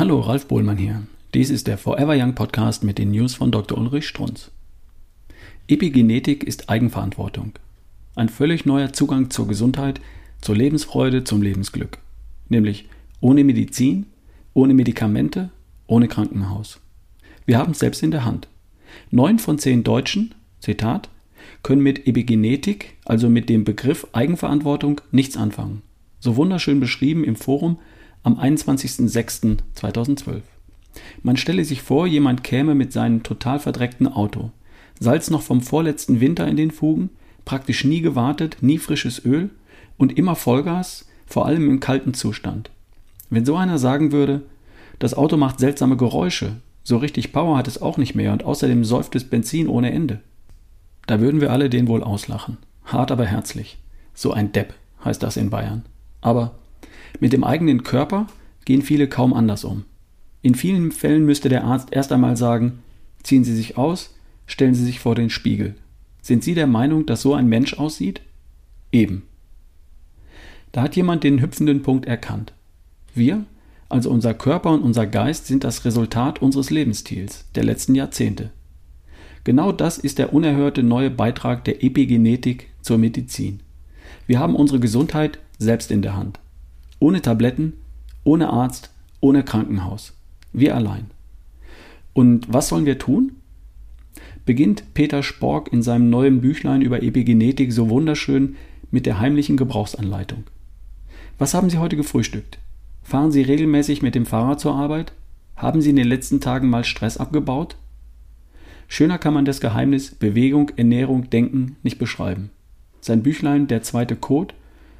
Hallo, Ralf Bohlmann hier. Dies ist der Forever Young Podcast mit den News von Dr. Ulrich Strunz. Epigenetik ist Eigenverantwortung. Ein völlig neuer Zugang zur Gesundheit, zur Lebensfreude, zum Lebensglück. Nämlich ohne Medizin, ohne Medikamente, ohne Krankenhaus. Wir haben es selbst in der Hand. Neun von zehn Deutschen, Zitat, können mit Epigenetik, also mit dem Begriff Eigenverantwortung, nichts anfangen. So wunderschön beschrieben im Forum am 21.06.2012. Man stelle sich vor, jemand käme mit seinem total verdreckten Auto. Salz noch vom vorletzten Winter in den Fugen, praktisch nie gewartet, nie frisches Öl und immer Vollgas, vor allem im kalten Zustand. Wenn so einer sagen würde, das Auto macht seltsame Geräusche, so richtig Power hat es auch nicht mehr und außerdem säuft es Benzin ohne Ende. Da würden wir alle den wohl auslachen. Hart aber herzlich. So ein Depp heißt das in Bayern. Aber mit dem eigenen Körper gehen viele kaum anders um. In vielen Fällen müsste der Arzt erst einmal sagen, ziehen Sie sich aus, stellen Sie sich vor den Spiegel. Sind Sie der Meinung, dass so ein Mensch aussieht? Eben. Da hat jemand den hüpfenden Punkt erkannt. Wir, also unser Körper und unser Geist, sind das Resultat unseres Lebensstils der letzten Jahrzehnte. Genau das ist der unerhörte neue Beitrag der Epigenetik zur Medizin. Wir haben unsere Gesundheit selbst in der Hand. Ohne Tabletten, ohne Arzt, ohne Krankenhaus. Wir allein. Und was sollen wir tun? Beginnt Peter Spork in seinem neuen Büchlein über Epigenetik so wunderschön mit der heimlichen Gebrauchsanleitung. Was haben Sie heute gefrühstückt? Fahren Sie regelmäßig mit dem Fahrrad zur Arbeit? Haben Sie in den letzten Tagen mal Stress abgebaut? Schöner kann man das Geheimnis Bewegung, Ernährung, Denken nicht beschreiben. Sein Büchlein Der zweite Code,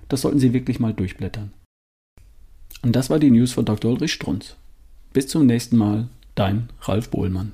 das sollten Sie wirklich mal durchblättern. Und das war die News von Dr. Ulrich Strunz. Bis zum nächsten Mal, dein Ralf Bohlmann.